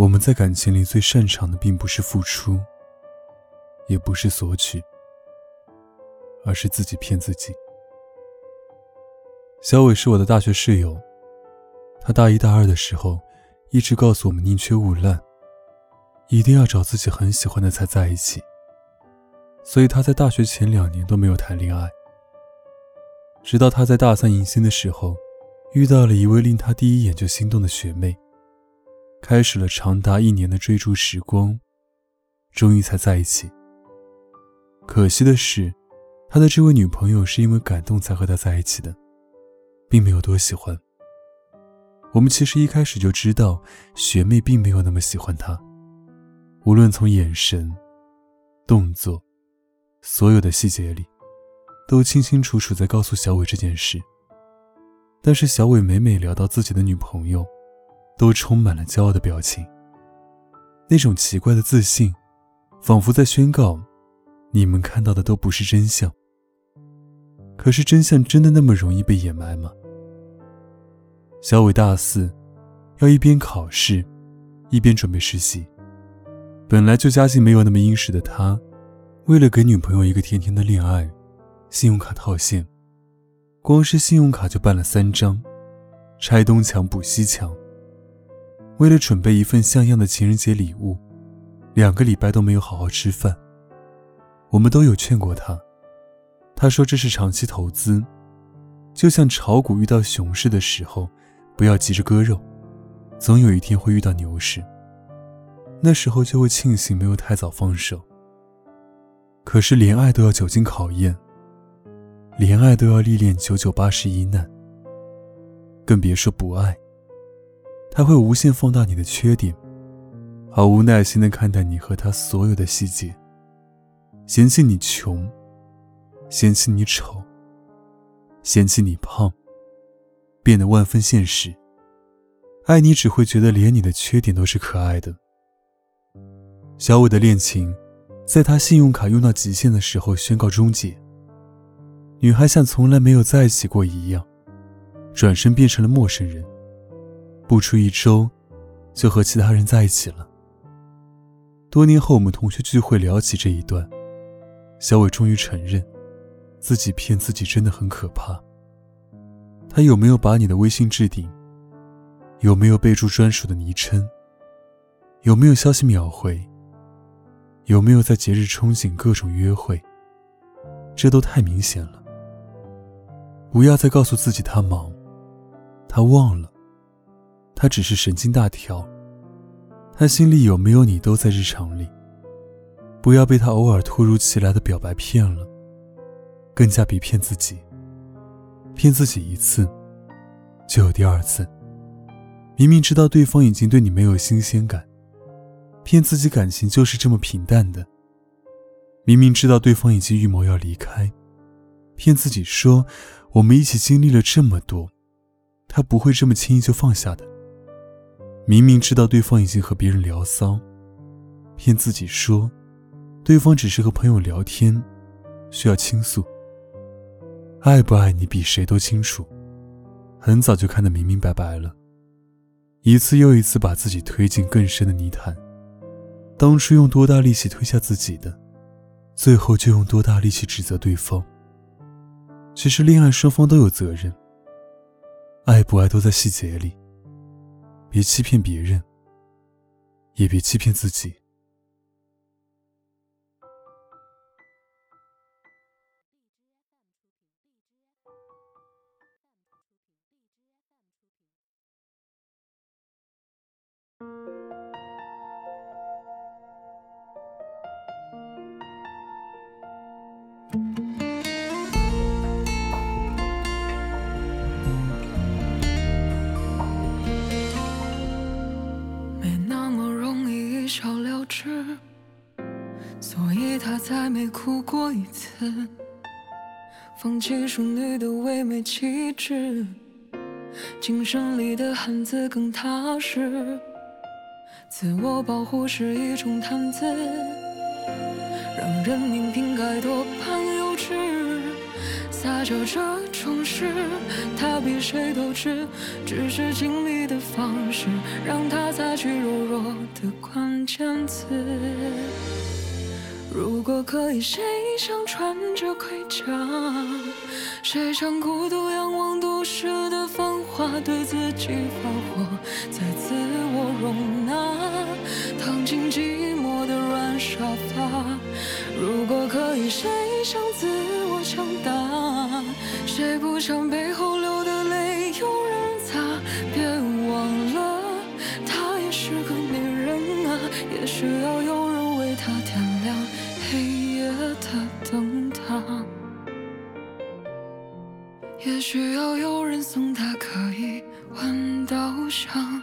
我们在感情里最擅长的，并不是付出，也不是索取，而是自己骗自己。小伟是我的大学室友，他大一大二的时候，一直告诉我们宁缺毋滥，一定要找自己很喜欢的才在一起。所以他在大学前两年都没有谈恋爱，直到他在大三迎新的时候，遇到了一位令他第一眼就心动的学妹。开始了长达一年的追逐时光，终于才在一起。可惜的是，他的这位女朋友是因为感动才和他在一起的，并没有多喜欢。我们其实一开始就知道，学妹并没有那么喜欢他，无论从眼神、动作，所有的细节里，都清清楚楚在告诉小伟这件事。但是小伟每每聊到自己的女朋友，都充满了骄傲的表情，那种奇怪的自信，仿佛在宣告：你们看到的都不是真相。可是真相真的那么容易被掩埋吗？小伟大四，要一边考试，一边准备实习。本来就家境没有那么殷实的他，为了给女朋友一个甜甜的恋爱，信用卡套现，光是信用卡就办了三张，拆东墙补西墙。为了准备一份像样的情人节礼物，两个礼拜都没有好好吃饭。我们都有劝过他，他说这是长期投资，就像炒股遇到熊市的时候，不要急着割肉，总有一天会遇到牛市，那时候就会庆幸没有太早放手。可是连爱都要久经考验，连爱都要历练九九八十一难，更别说不爱。他会无限放大你的缺点，毫无耐心的看待你和他所有的细节，嫌弃你穷，嫌弃你丑，嫌弃你胖，变得万分现实。爱你只会觉得连你的缺点都是可爱的。小伟的恋情，在他信用卡用到极限的时候宣告终结。女孩像从来没有在一起过一样，转身变成了陌生人。不出一周，就和其他人在一起了。多年后，我们同学聚会聊起这一段，小伟终于承认，自己骗自己真的很可怕。他有没有把你的微信置顶？有没有备注专属的昵称？有没有消息秒回？有没有在节日憧憬各种约会？这都太明显了。不要再告诉自己他忙，他忘了。他只是神经大条，他心里有没有你都在日常里。不要被他偶尔突如其来的表白骗了，更加别骗自己。骗自己一次，就有第二次。明明知道对方已经对你没有新鲜感，骗自己感情就是这么平淡的。明明知道对方已经预谋要离开，骗自己说我们一起经历了这么多，他不会这么轻易就放下的。明明知道对方已经和别人聊骚，骗自己说，对方只是和朋友聊天，需要倾诉。爱不爱你比谁都清楚，很早就看得明明白白了。一次又一次把自己推进更深的泥潭，当初用多大力气推下自己的，最后就用多大力气指责对方。其实恋爱双方都有责任，爱不爱都在细节里。别欺骗别人，也别欺骗自己。所以她再没哭过一次，放弃淑女的唯美气质，精神里的汉子更踏实。自我保护是一种谈资，让人命瓶盖多半幼稚。撒娇这种事，他比谁都知，只是经历的方式，让他擦去柔弱的关键词。如果可以，谁想穿着盔甲？谁想孤独仰望都市的繁华，对自己发火，再自我容纳，躺进寂寞的软沙发。如果可以，谁想自我强大？谁不想背后流的泪有人需要有人为他点亮黑夜的灯塔，也需要有人送他可以闻到香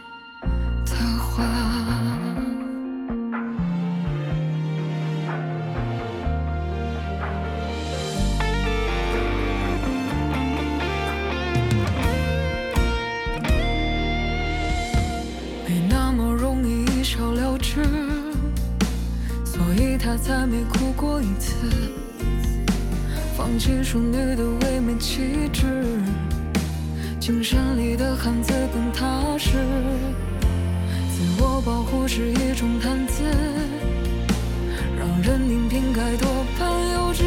他再没哭过一次，放弃淑女的唯美气质，精神里的汉子更踏实。自我保护是一种谈资，让人拧瓶盖多半幼稚。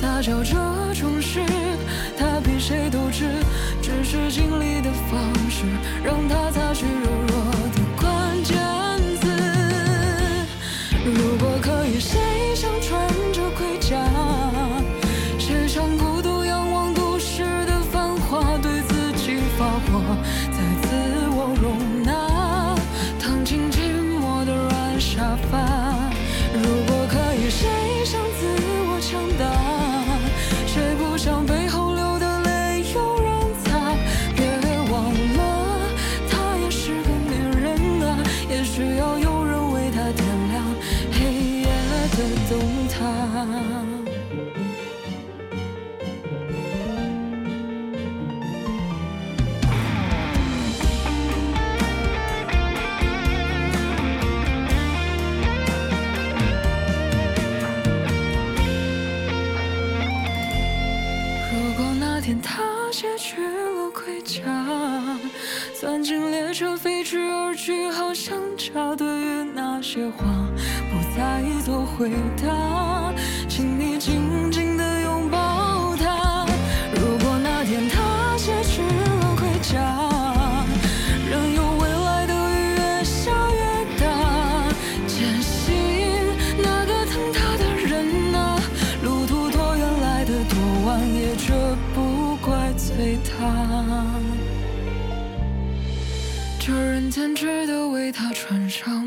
撒娇着可以，谁回家，钻进列车飞驰而去，好像家对于那些话。不再做回答，请船上